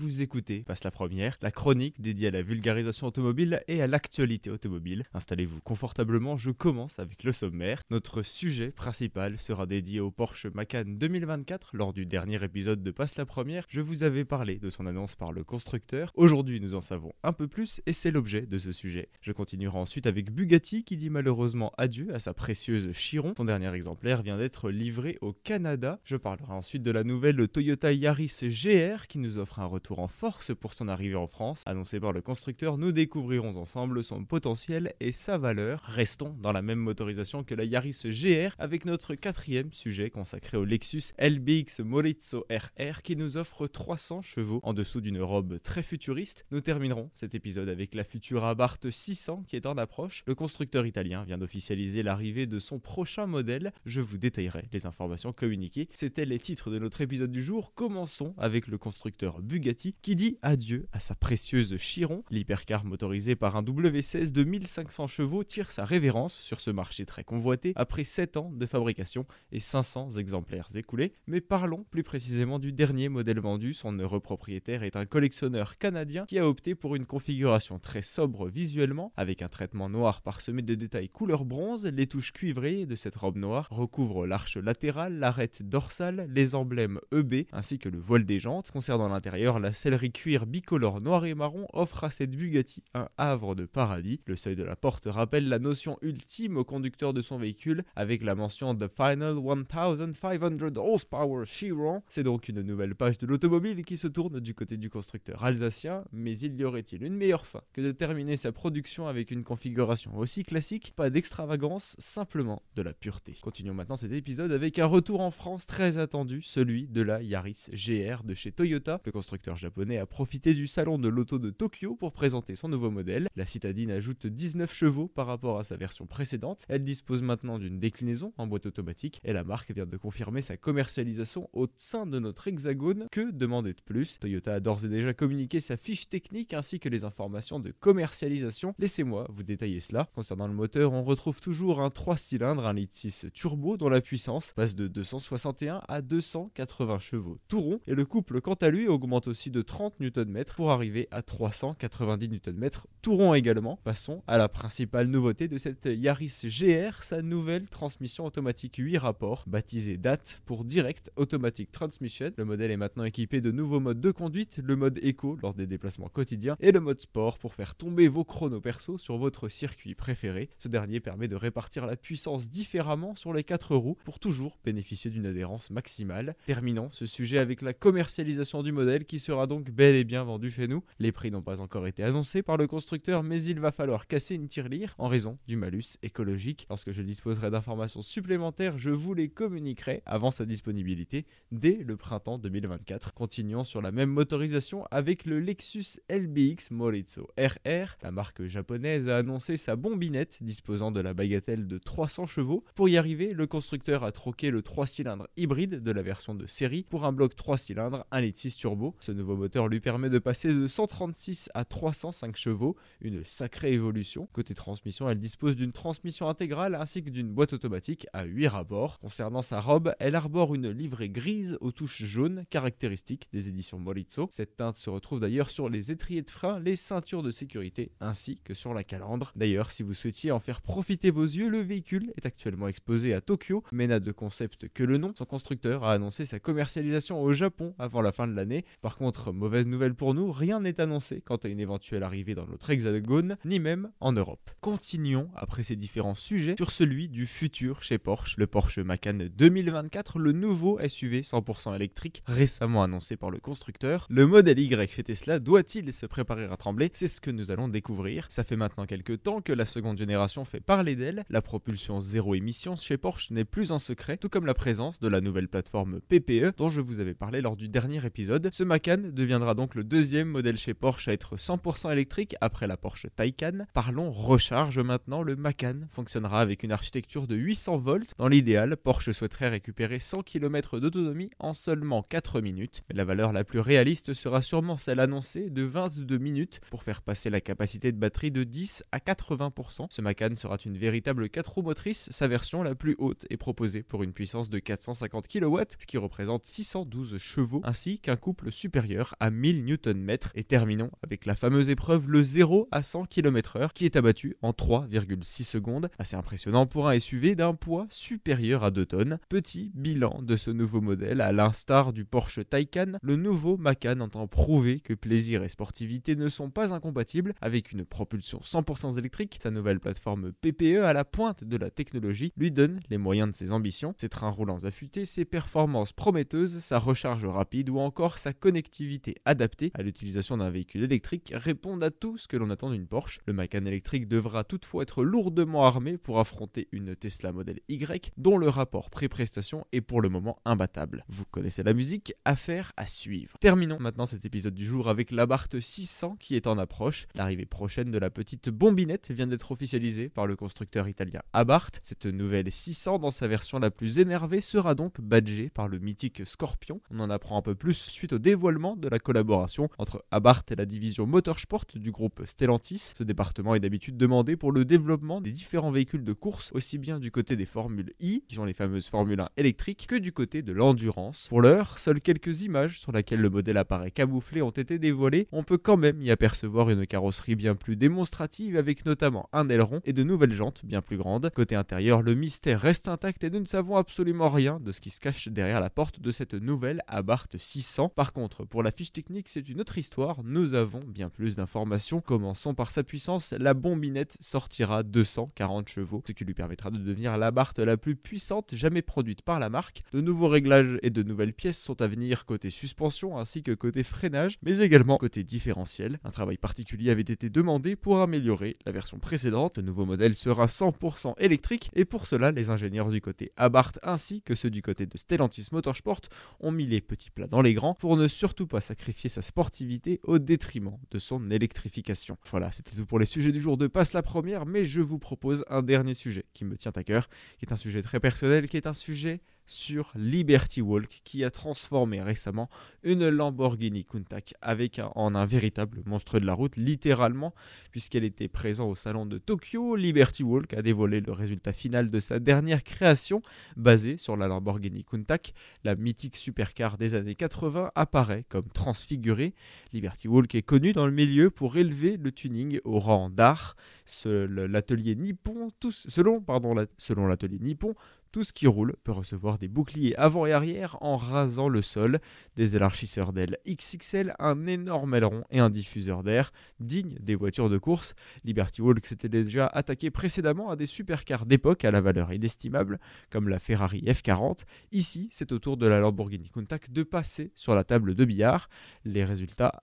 Vous écoutez Passe la première, la chronique dédiée à la vulgarisation automobile et à l'actualité automobile. Installez-vous confortablement, je commence avec le sommaire. Notre sujet principal sera dédié au Porsche Macan 2024 lors du dernier épisode de Passe la première. Je vous avais parlé de son annonce par le constructeur. Aujourd'hui, nous en savons un peu plus et c'est l'objet de ce sujet. Je continuerai ensuite avec Bugatti qui dit malheureusement adieu à sa précieuse Chiron. Son dernier exemplaire vient d'être livré au Canada. Je parlerai ensuite de la nouvelle Toyota Yaris GR qui nous offre un retour en force pour son arrivée en France. Annoncé par le constructeur, nous découvrirons ensemble son potentiel et sa valeur. Restons dans la même motorisation que la Yaris GR avec notre quatrième sujet consacré au Lexus LBX Morizzo RR qui nous offre 300 chevaux en dessous d'une robe très futuriste. Nous terminerons cet épisode avec la future Abarth 600 qui est en approche. Le constructeur italien vient d'officialiser l'arrivée de son prochain modèle. Je vous détaillerai les informations communiquées. C'était les titres de notre épisode du jour. Commençons avec le constructeur Bugatti qui dit adieu à sa précieuse Chiron. L'hypercar motorisé par un W16 de 1500 chevaux tire sa révérence sur ce marché très convoité après 7 ans de fabrication et 500 exemplaires écoulés. Mais parlons plus précisément du dernier modèle vendu. Son heureux propriétaire est un collectionneur canadien qui a opté pour une configuration très sobre visuellement avec un traitement noir parsemé de détails couleur bronze. Les touches cuivrées de cette robe noire recouvrent l'arche latérale, l'arête dorsale, les emblèmes EB ainsi que le voile des jantes. Concernant l'intérieur, la sellerie cuir bicolore noir et marron offre à cette Bugatti un havre de paradis. Le seuil de la porte rappelle la notion ultime au conducteur de son véhicule avec la mention The Final 1500 Horsepower Chiron. C'est donc une nouvelle page de l'automobile qui se tourne du côté du constructeur alsacien, mais il y aurait-il une meilleure fin que de terminer sa production avec une configuration aussi classique? Pas d'extravagance, simplement de la pureté. Continuons maintenant cet épisode avec un retour en France très attendu, celui de la Yaris GR de chez Toyota. Le constructeur japonais a profité du salon de l'auto de Tokyo pour présenter son nouveau modèle. La citadine ajoute 19 chevaux par rapport à sa version précédente. Elle dispose maintenant d'une déclinaison en boîte automatique et la marque vient de confirmer sa commercialisation au sein de notre hexagone. Que demander de plus? Toyota a d'ores et déjà communiqué sa fiche technique ainsi que les informations de commercialisation. Laissez-moi vous détailler cela. Concernant le moteur, on retrouve toujours un 3 cylindres, un litre 6 turbo dont la puissance passe de 261 à 280 chevaux tout rond et le couple quant à lui augmente aussi de 30 Nm pour arriver à 390 Nm tout rond également. Passons à la principale nouveauté de cette Yaris GR, sa nouvelle transmission automatique 8 rapports baptisée DAT pour Direct Automatic Transmission. Le modèle est maintenant équipé de nouveaux modes de conduite, le mode éco lors des déplacements quotidiens et le mode sport pour faire tomber vos chronos perso sur votre circuit préféré. Ce dernier permet de répartir la puissance différemment sur les 4 roues pour toujours bénéficier d'une adhérence maximale. Terminons ce sujet avec la commercialisation du modèle qui sera donc bel et bien vendu chez nous. Les prix n'ont pas encore été annoncés par le constructeur mais il va falloir casser une tirelire en raison du malus écologique. Lorsque je disposerai d'informations supplémentaires, je vous les communiquerai avant sa disponibilité dès le printemps 2024. Continuons sur la même motorisation avec le Lexus LBX Morizzo RR. La marque japonaise a annoncé sa bombinette disposant de la bagatelle de 300 chevaux. Pour y arriver, le constructeur a troqué le 3 cylindres hybride de la version de série pour un bloc 3 cylindres 1 litre 6 turbo. Nouveau moteur lui permet de passer de 136 à 305 chevaux, une sacrée évolution. Côté transmission, elle dispose d'une transmission intégrale ainsi que d'une boîte automatique à 8 rapports. Concernant sa robe, elle arbore une livrée grise aux touches jaunes, caractéristique des éditions Morizzo. Cette teinte se retrouve d'ailleurs sur les étriers de frein, les ceintures de sécurité ainsi que sur la calandre. D'ailleurs, si vous souhaitiez en faire profiter vos yeux, le véhicule est actuellement exposé à Tokyo, mais n'a de concept que le nom. Son constructeur a annoncé sa commercialisation au Japon avant la fin de l'année. Par contre, mauvaise nouvelle pour nous, rien n'est annoncé quant à une éventuelle arrivée dans notre hexagone, ni même en Europe. Continuons, après ces différents sujets, sur celui du futur chez Porsche, le Porsche Macan 2024, le nouveau SUV 100% électrique récemment annoncé par le constructeur. Le modèle Y chez Tesla doit-il se préparer à trembler? C'est ce que nous allons découvrir. Ça fait maintenant quelques temps que la seconde génération fait parler d'elle. La propulsion zéro émission chez Porsche n'est plus un secret, tout comme la présence de la nouvelle plateforme PPE dont je vous avais parlé lors du dernier épisode. Ce Macan deviendra donc le deuxième modèle chez Porsche à être 100% électrique après la Porsche Taycan. Parlons recharge maintenant. Le Macan fonctionnera avec une architecture de 800 volts. Dans l'idéal, Porsche souhaiterait récupérer 100 km d'autonomie en seulement 4 minutes. Mais la valeur la plus réaliste sera sûrement celle annoncée de 22 minutes pour faire passer la capacité de batterie de 10 à 80%. Ce Macan sera une véritable 4 roues motrices. Sa version la plus haute est proposée pour une puissance de 450 kW, ce qui représente 612 chevaux, ainsi qu'un couple supérieur à 1000 Nm et terminons avec la fameuse épreuve le 0 à 100 km/h qui est abattu en 3,6 secondes. Assez impressionnant pour un SUV d'un poids supérieur à 2 tonnes. Petit bilan de ce nouveau modèle, à l'instar du Porsche Taycan, le nouveau Macan entend prouver que plaisir et sportivité ne sont pas incompatibles avec une propulsion 100% électrique. Sa nouvelle plateforme PPE à la pointe de la technologie lui donne les moyens de ses ambitions. Ses trains roulants affûtés, ses performances prometteuses, sa recharge rapide ou encore sa connectivité adaptée à l'utilisation d'un véhicule électrique répondent à tout ce que l'on attend d'une Porsche. Le Macan électrique devra toutefois être lourdement armé pour affronter une Tesla Model Y dont le rapport pré-prestation est pour le moment imbattable. Vous connaissez la musique, affaire à suivre. Terminons maintenant cet épisode du jour avec l'Abarth 600 qui est en approche. L'arrivée prochaine de la petite bombinette vient d'être officialisée par le constructeur italien Abarth. Cette nouvelle 600 dans sa version la plus énervée sera donc badgée par le mythique Scorpion. On en apprend un peu plus suite au dévoilement de la collaboration entre Abarth et la division Motorsport du groupe Stellantis. Ce département est d'habitude demandé pour le développement des différents véhicules de course, aussi bien du côté des Formules I, qui sont les fameuses Formule 1 électriques, que du côté de l'endurance. Pour l'heure, seules quelques images sur lesquelles le modèle apparaît camouflé ont été dévoilées. On peut quand même y apercevoir une carrosserie bien plus démonstrative avec notamment un aileron et de nouvelles jantes bien plus grandes. Côté intérieur, le mystère reste intact et nous ne savons absolument rien de ce qui se cache derrière la porte de cette nouvelle Abarth 600. Par contre, pour la fiche technique, c'est une autre histoire. Nous avons bien plus d'informations. Commençons par sa puissance. La bombinette sortira 240 chevaux, ce qui lui permettra de devenir la Abarth la plus puissante jamais produite par la marque. De nouveaux réglages et de nouvelles pièces sont à venir côté suspension ainsi que côté freinage, mais également côté différentiel. Un travail particulier avait été demandé pour améliorer la version précédente. Le nouveau modèle sera 100% électrique et pour cela, les ingénieurs du côté Abarth ainsi que ceux du côté de Stellantis Motorsport ont mis les petits plats dans les grands pour ne surtout pas sacrifier sa sportivité au détriment de son électrification. Voilà, c'était tout pour les sujets du jour de Passe la première, mais je vous propose un dernier sujet qui me tient à cœur, qui est un sujet très personnel, qui est un sujet sur Liberty Walk qui a transformé récemment une Lamborghini Countach avec un, en un véritable monstre de la route, littéralement, puisqu'elle était présente au salon de Tokyo. Liberty Walk a dévoilé le résultat final de sa dernière création, basée sur la Lamborghini Countach. La mythique supercar des années 80 apparaît comme transfigurée. Liberty Walk est connu dans le milieu pour élever le tuning au rang d'art. L'atelier Nippon, tous, selon, pardon, selon l'atelier Nippon, tout ce qui roule peut recevoir des boucliers avant et arrière en rasant le sol, des élargisseurs d'ailes XXL, un énorme aileron et un diffuseur d'air digne des voitures de course. Liberty Walk s'était déjà attaqué précédemment à des supercars d'époque à la valeur inestimable, comme la Ferrari F40. Ici, c'est au tour de la Lamborghini Countach de passer sur la table de billard. Les résultats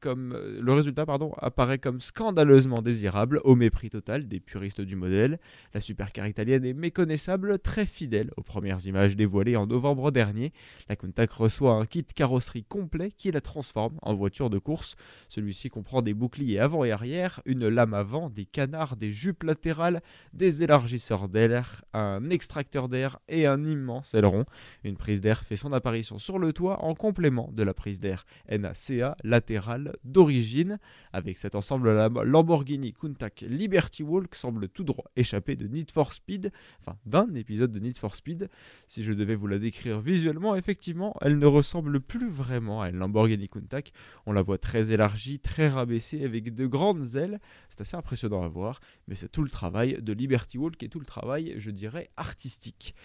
comme, le résultat apparaît comme scandaleusement désirable au mépris total des puristes du modèle. La supercar italienne est méconnaissable, très fidèle aux premières images dévoilées en novembre dernier. La Countach reçoit un kit carrosserie complet qui la transforme en voiture de course. Celui-ci comprend des boucliers avant et arrière, une lame avant, des canards, des jupes latérales, des élargisseurs d'air, un extracteur d'air et un immense aileron. Une prise d'air fait son apparition sur le toit en complément de la prise d'air NACA latérale d'origine. Avec cet ensemble, la Lamborghini Countach Liberty Walk semble tout droit échapper de Need for Speed, enfin d'un épisode de Need for Speed. Si je devais vous la décrire visuellement, effectivement, elle ne ressemble plus vraiment à une Lamborghini Countach. On la voit très élargie, très rabaissée, avec de grandes ailes. C'est assez impressionnant à voir, mais c'est tout le travail de Liberty Walk et tout le travail, je dirais, artistique.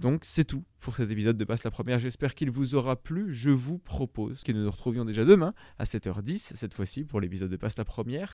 Donc c'est tout pour cet épisode de Passe la Première. J'espère qu'il vous aura plu. Je vous propose que nous nous retrouvions déjà demain à 7h10, cette fois-ci, pour l'épisode de Passe la Première.